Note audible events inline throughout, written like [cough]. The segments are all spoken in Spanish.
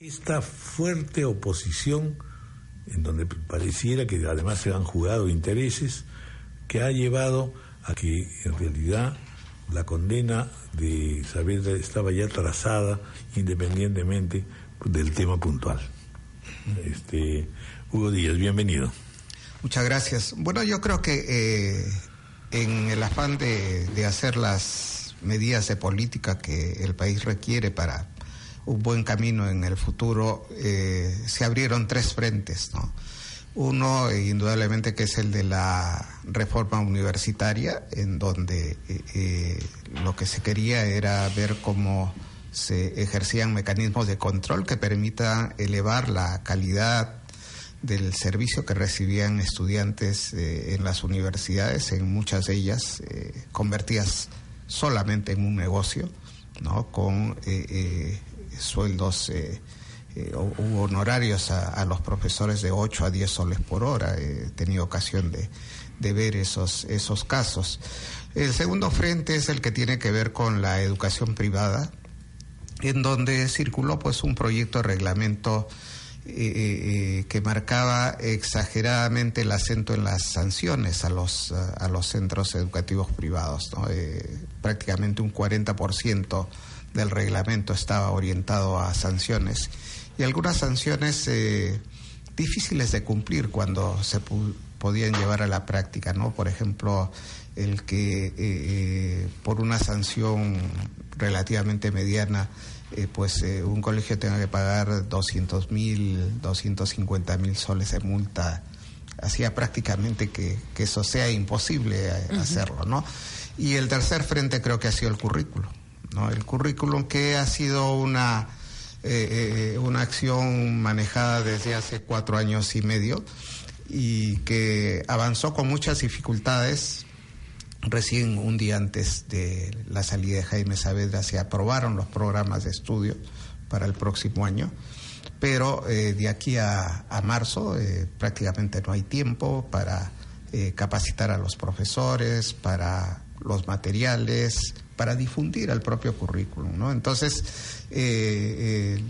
Esta fuerte oposición, en donde pareciera que además se han jugado intereses, que ha llevado a que en realidad la condena de Saavedra estaba ya trazada independientemente del tema puntual. Este, Hugo Díaz, bienvenido. Muchas gracias. Bueno, yo creo que eh, en el afán de, de hacer las medidas de política que el país requiere para un buen camino en el futuro, eh, se abrieron tres frentes, ¿no? Uno, indudablemente, que es el de la reforma universitaria, en donde eh, eh, lo que se quería era ver cómo se ejercían mecanismos de control que permitan elevar la calidad del servicio que recibían estudiantes en las universidades, en muchas de ellas convertidas solamente en un negocio, ¿no? con sueldos eh, eh, honorarios a, los profesores de 8 a 10 soles por hora. He tenido ocasión de, ver esos, esos casos. El segundo frente es el que tiene que ver con la educación privada, en donde circuló pues un proyecto de reglamento eh, que marcaba exageradamente el acento en las sanciones a los, a los centros educativos privados, prácticamente un 40% del reglamento estaba orientado a sanciones y algunas sanciones eh, difíciles de cumplir cuando se podían llevar a la práctica, ¿no? Por ejemplo, el que eh, eh, por una sanción relativamente mediana, pues un colegio tenga que pagar 200 mil, 250 mil soles de multa, hacía prácticamente que, eso sea imposible hacerlo, ¿no? Y el tercer frente creo que ha sido el currículo. El currículum que ha sido una, eh, eh, una acción manejada desde hace cuatro años y medio y que avanzó con muchas dificultades. Recién un día antes de la salida de Jaime Saavedra se aprobaron los programas de estudio para el próximo año, pero eh, de aquí a, a marzo prácticamente no hay tiempo para capacitar a los profesores, para los materiales, para difundir el propio currículum. ¿no? Entonces, eh, eh,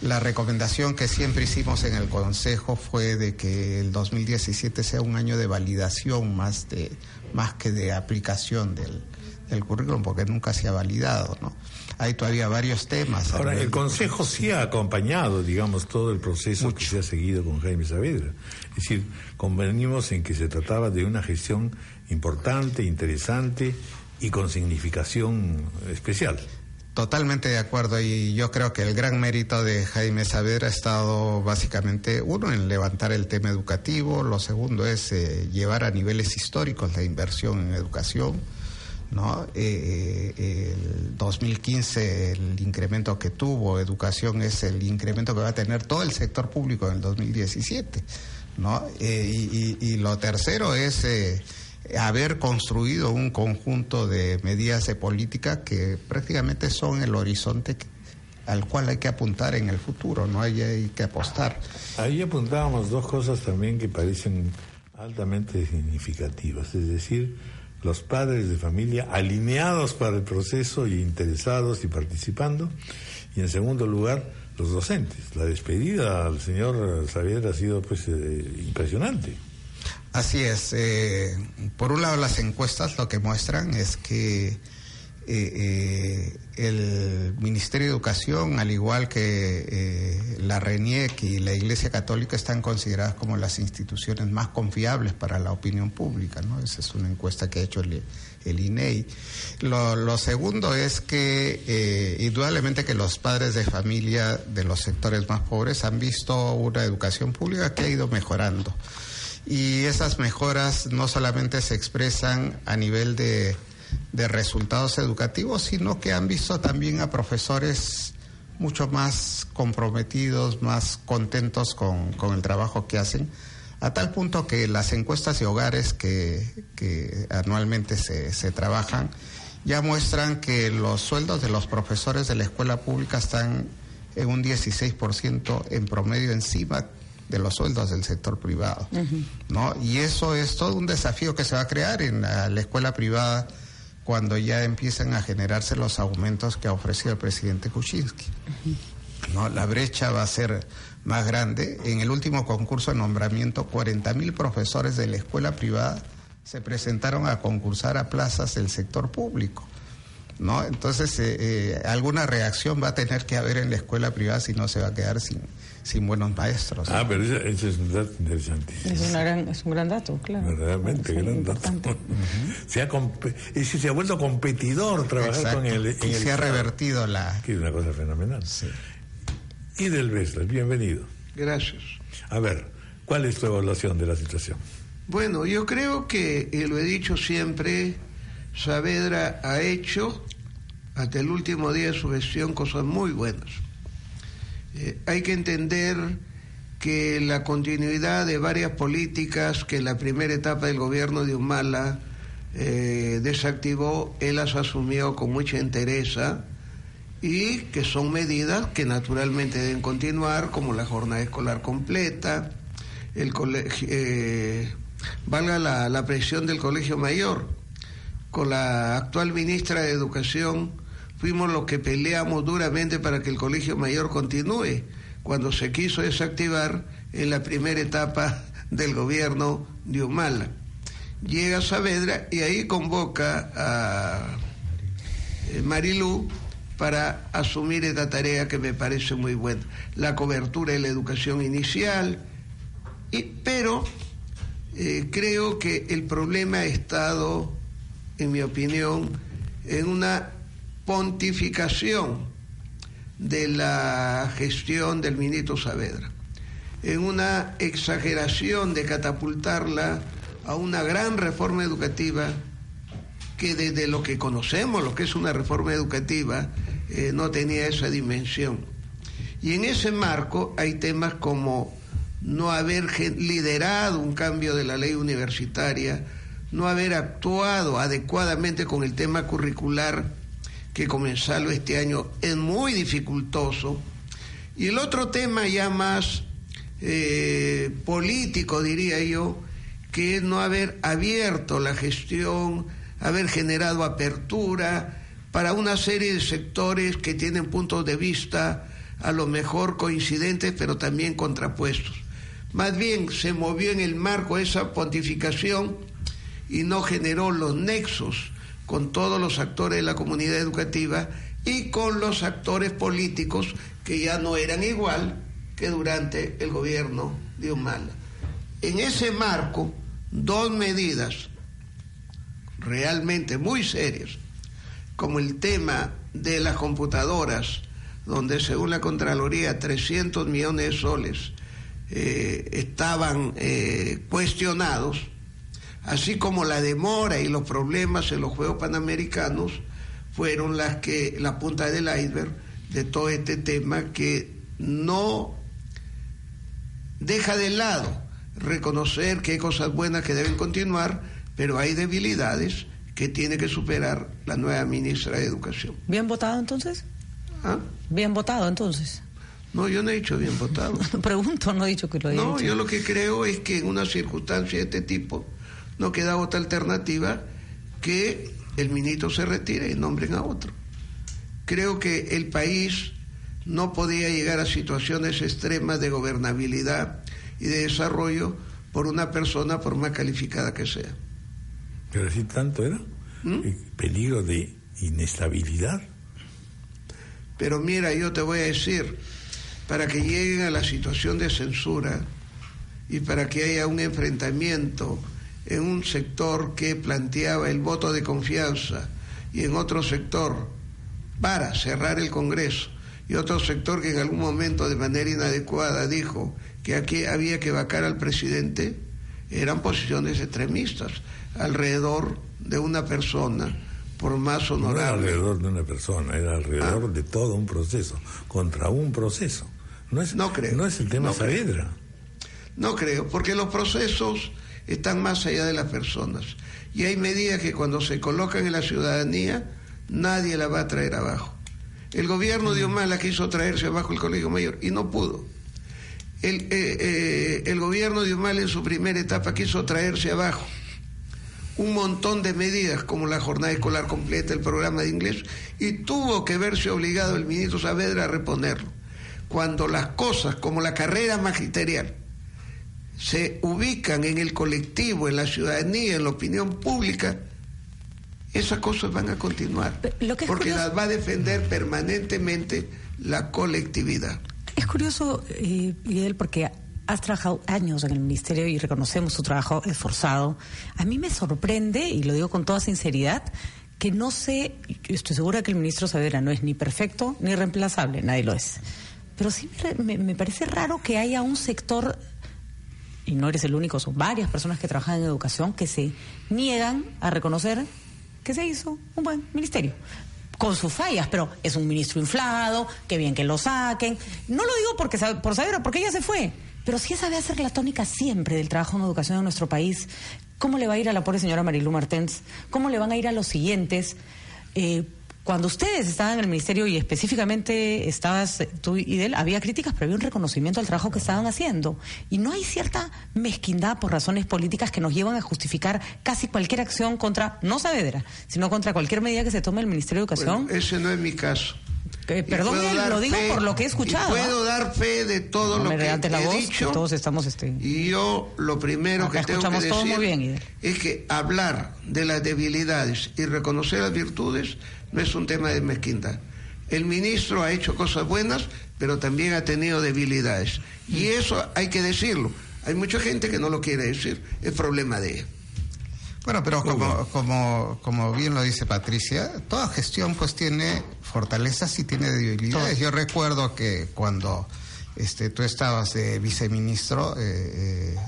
la recomendación que siempre hicimos en el Consejo fue de que el 2017 sea un año de validación más, de, más que de aplicación del, del currículum, porque nunca se ha validado. ¿no? Hay todavía varios temas. Ahora, el Consejo sí ha acompañado, digamos, todo el proceso que se ha seguido con Jaime Saavedra. Es decir, convenimos en que se trataba de una gestión importante, interesante, y con significación especial. Totalmente de acuerdo y yo creo que el gran mérito de Jaime Saavedra ha estado básicamente, uno, en levantar el tema educativo, lo segundo es eh, llevar a niveles históricos la inversión en educación. ¿no? Eh, eh, el 2015 el incremento que tuvo educación es el incremento que va a tener todo el sector público en el 2017. ¿no? y, y, lo tercero es haber construido un conjunto de medidas de política que prácticamente son el horizonte al cual hay que apuntar en el futuro, no hay, hay que apostar. Ahí apuntábamos dos cosas también que parecen altamente significativas, es decir, los padres de familia alineados para el proceso y interesados y participando, y en segundo lugar, los docentes. La despedida al señor Xavier ha sido pues eh, impresionante. Así es. Eh, por un lado, las encuestas lo que muestran es que eh, eh, el Ministerio de Educación, al igual que la RENIEC y la Iglesia Católica, están consideradas como las instituciones más confiables para la opinión pública. ¿no? Esa es una encuesta que ha hecho el, INEI. E lo, lo, segundo es que, indudablemente, que los padres de familia de los sectores más pobres han visto una educación pública que ha ido mejorando y esas mejoras no solamente se expresan a nivel de, resultados educativos, sino que han visto también a profesores mucho más comprometidos, más contentos con, el trabajo que hacen, a tal punto que las encuestas de hogares que, anualmente se, se, trabajan ya muestran que los sueldos de los profesores de la escuela pública están en un 16% en promedio encima de los sueldos del sector privado. ¿no? Y eso es todo un desafío que se va a crear en la, escuela privada cuando ya empiezan a generarse los aumentos que ha ofrecido el presidente Kuczynski. ¿no? La brecha va a ser más grande. En el último concurso de nombramiento, 40.000 profesores de la escuela privada se presentaron a concursar a plazas del sector público. ¿no? Entonces, eh, eh, alguna reacción va a tener que haber en la escuela privada si no se va a quedar sin, sin buenos maestros. Ah, pero ese, es un dato interesantísimo. Es, gran, es, un gran dato, claro. Realmente, gran dato. [laughs] se, ha se ha vuelto competidor trabajar con el, y se ha revertido la... Que es una cosa fenomenal. Sí. Y del Veslas, bienvenido. Gracias. A ver, ¿cuál es tu evaluación de la situación? Bueno, yo creo que, y lo he dicho siempre, Saavedra ha hecho hasta el último día de su gestión cosas muy buenas. Eh, hay que entender que la continuidad de varias políticas que la primera etapa del gobierno de Humala eh, desactivó, él las asumió con mucha entereza y que son medidas que naturalmente deben continuar, como la jornada escolar completa, el colegio, eh, valga la presión del colegio mayor. Con la actual ministra de Educación fuimos los que peleamos duramente para que el colegio mayor continúe, cuando se quiso desactivar en la primera etapa [laughs] del gobierno de Humala. Llega Saavedra y ahí convoca a eh, Marilú para asumir esta tarea que me parece muy buena, la cobertura de la educación inicial, y, pero eh, creo que el problema ha estado, en mi opinión, en una pontificación de la gestión del ministro Saavedra, en una exageración de catapultarla a una gran reforma educativa que desde lo que conocemos, lo que es una reforma educativa, eh, no tenía esa dimensión. Y en ese marco hay temas como no haber liderado un cambio de la ley universitaria, no haber actuado adecuadamente con el tema curricular que comenzarlo este año es muy dificultoso. Y el otro tema ya más eh, político, diría yo, que es no haber abierto la gestión, haber generado apertura para una serie de sectores que tienen puntos de vista a lo mejor coincidentes, pero también contrapuestos. Más bien se movió en el marco esa pontificación y no generó los nexos con todos los actores de la comunidad educativa y con los actores políticos que ya no eran igual que durante el gobierno de Humala. En ese marco, dos medidas realmente muy serias, como el tema de las computadoras, donde según la Contraloría 300 millones de soles eh, estaban eh, cuestionados, así como la demora y los problemas en los Juegos Panamericanos fueron las que la punta del iceberg de todo este tema que no deja de lado reconocer que hay cosas buenas que deben continuar, pero hay debilidades que tiene que superar la nueva ministra de Educación. ¿Bien votado entonces? ¿Ah? Bien votado entonces. No, yo no he dicho bien votado. [laughs] Pregunto, no he dicho que lo haya No, yo lo que creo es que en una circunstancia de este tipo no queda otra alternativa que el ministro se retire y nombren a otro. Creo que el país no podía llegar a situaciones extremas de gobernabilidad y de desarrollo por una persona por más calificada que sea. Pero así tanto era. ¿Mm? Peligro de inestabilidad. Pero mira, yo te voy a decir, para que lleguen a la situación de censura y para que haya un enfrentamiento en un sector que planteaba el voto de confianza y en otro sector para cerrar el Congreso y otro sector que en algún momento de manera inadecuada dijo que aquí había que vacar al presidente, eran posiciones extremistas alrededor de una persona por más honorable. No era alrededor de una persona, era alrededor ah. de todo un proceso, contra un proceso. No, es, no creo. No es el tema no Saavedra. No creo, porque los procesos están más allá de las personas. Y hay medidas que cuando se colocan en la ciudadanía, nadie la va a traer abajo. El gobierno de Omala quiso traerse abajo el Colegio Mayor y no pudo. El, eh, eh, el gobierno de Omala en su primera etapa quiso traerse abajo un montón de medidas como la jornada escolar completa, el programa de inglés, y tuvo que verse obligado el ministro Saavedra a reponerlo cuando las cosas como la carrera magisterial se ubican en el colectivo, en la ciudadanía, en la opinión pública, esas cosas van a continuar. porque las va a defender permanentemente la colectividad. Es curioso, eh, Miguel, porque has trabajado años en el ministerio y reconocemos tu trabajo esforzado. A mí me sorprende, y lo digo con toda sinceridad, que no sé, estoy segura que el ministro Saavedra no es ni perfecto ni reemplazable, nadie lo es. Pero sí me parece raro que haya un sector y no eres el único, son varias personas que trabajan en educación que se niegan a reconocer que se hizo un buen ministerio. Con sus fallas, pero es un ministro inflado, qué bien que lo saquen. No lo digo porque por saber, porque ella se fue. Pero sí esa debe ser la tónica siempre del trabajo en educación en nuestro país. ¿Cómo le va a ir a la pobre señora Marilu Martens? ¿Cómo le van a ir a los siguientes? Eh, cuando ustedes estaban en el ministerio y específicamente estabas tú y él, había críticas, pero había un reconocimiento al trabajo que estaban haciendo. Y no hay cierta mezquindad por razones políticas que nos llevan a justificar casi cualquier acción contra, no Saavedra, sino contra cualquier medida que se tome el Ministerio de Educación. ese no es mi caso. Perdón, lo digo por lo que he escuchado. Puedo dar fe de todo lo que he dicho. todos estamos este... Y yo lo primero que tengo que decir es que hablar de las debilidades y reconocer las virtudes no es un tema de mezquindad. El ministro ha hecho cosas buenas, pero también ha tenido debilidades. Y mm. eso hay que decirlo. Hay mucha gente que no lo quiere decir. Es problema de ella. Bueno, pero como, como, como bien lo dice Patricia, toda gestión pues tiene fortalezas y tiene debilidades. Yo recuerdo que cuando este, tú estabas de viceministro, eh, eh,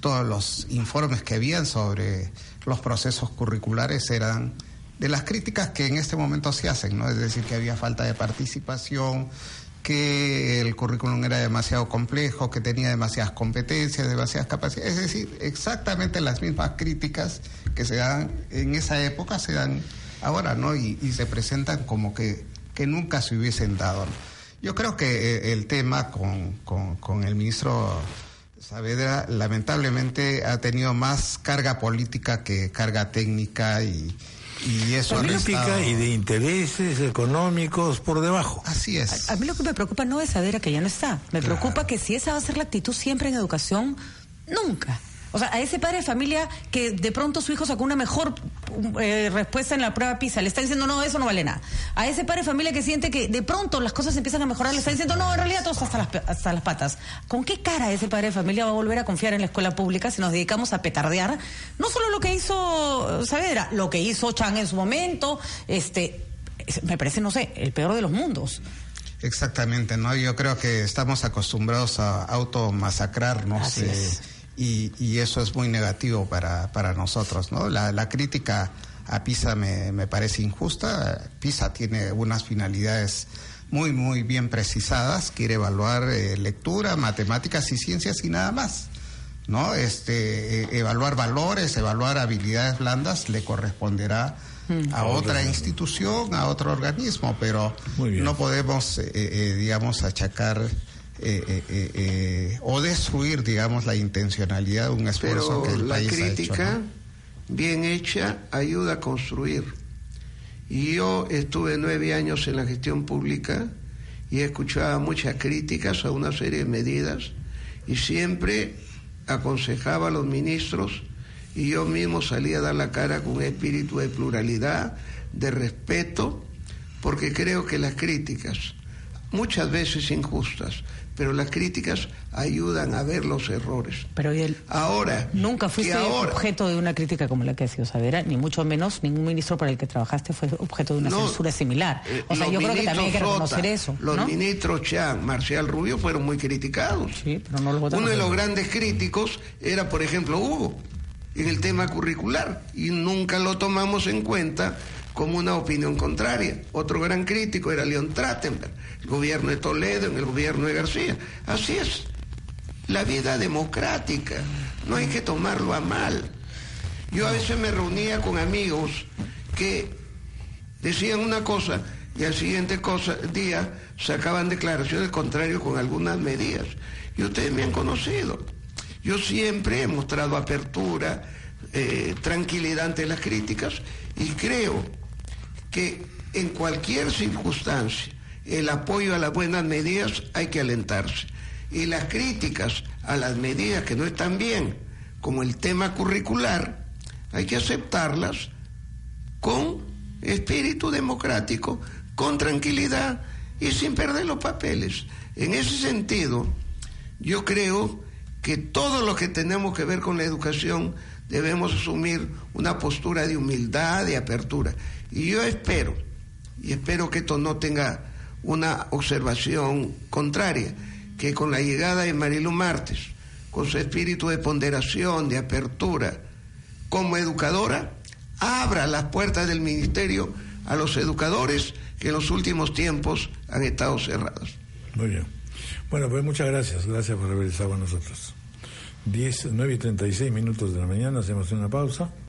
todos los informes que habían sobre los procesos curriculares eran de las críticas que en este momento se hacen, ¿no? Es decir, que había falta de participación, que el currículum era demasiado complejo, que tenía demasiadas competencias, demasiadas capacidades. Es decir, exactamente las mismas críticas que se dan en esa época se dan ahora, ¿no? Y, se presentan como que, que nunca se hubiesen dado. Yo creo que eh, el tema con, con, con el ministro Saavedra lamentablemente ha tenido más carga política que carga técnica y, y eso política y de intereses económicos por debajo. Así es. A, mí lo que me preocupa no es saber que ya no está. Me preocupa que si esa va a ser la actitud siempre en educación, nunca. O sea, a ese padre de familia que de pronto su hijo sacó una mejor eh, respuesta en la prueba PISA, le está diciendo, no, eso no vale nada. A ese padre de familia que siente que de pronto las cosas empiezan a mejorar, le está diciendo, no, en realidad todo está hasta las, hasta las patas. ¿Con qué cara ese padre de familia va a volver a confiar en la escuela pública si nos dedicamos a petardear? No solo lo que hizo Saavedra, lo que hizo Chang en su momento, este, me parece, no sé, el peor de los mundos. Exactamente, ¿no? Yo creo que estamos acostumbrados a automasacrarnos. Así eh, y, eso es muy negativo para, para nosotros. ¿no? La, crítica a PISA me, me, parece injusta. PISA tiene unas finalidades muy, muy bien precisadas. Quiere evaluar eh, lectura, matemáticas y ciencias y nada más. ¿no? Este, eh, evaluar valores, evaluar habilidades blandas le corresponderá mm. a otra institución, a otro organismo, pero no podemos, eh, digamos, achacar eh, eh, eh, o destruir, digamos, la intencionalidad de un esfuerzo que el la crítica bien hecha ayuda a construir. Y yo estuve nueve años en la gestión pública y escuchaba muchas críticas a una serie de medidas y siempre aconsejaba a los ministros y yo mismo salía a dar la cara con un espíritu de pluralidad, de respeto, porque creo que las críticas, muchas veces injustas, pero las críticas ayudan a ver los errores. Pero él ahora nunca fuiste objeto de una crítica como la que ha sido Savera, ni mucho menos ningún ministro para el que trabajaste fue objeto de una censura similar. Eh, o sea, yo creo que también hay que reconocer eso. Los ministros Chan, Marcial Rubio fueron muy criticados. Sí, pero no los Uno de los grandes críticos era, por ejemplo, Hugo en el tema curricular y nunca lo tomamos en cuenta como una opinión contraria. Otro gran crítico era León Trattenberg, el gobierno de Toledo, en el gobierno de García. Así es, la vida democrática, no hay que tomarlo a mal. Yo a veces me reunía con amigos que decían una cosa y al siguiente día sacaban declaraciones contrarias con algunas medidas. Y ustedes me han conocido. Yo siempre he mostrado apertura, eh, tranquilidad ante las críticas y creo que en cualquier circunstancia el apoyo a las buenas medidas hay que alentarse. Y las críticas a las medidas que no están bien, como el tema curricular, hay que aceptarlas con espíritu democrático, con tranquilidad y sin perder los papeles. En ese sentido, yo creo que todo lo que tenemos que ver con la educación debemos asumir una postura de humildad, de apertura. Y yo espero, y espero que esto no tenga una observación contraria, que con la llegada de Marilu Martes, con su espíritu de ponderación, de apertura, como educadora, abra las puertas del ministerio a los educadores que en los últimos tiempos han estado cerrados. Muy bien. Bueno, pues muchas gracias. Gracias por haber estado con nosotros. 10, 9 y 36 minutos de la mañana, hacemos una pausa.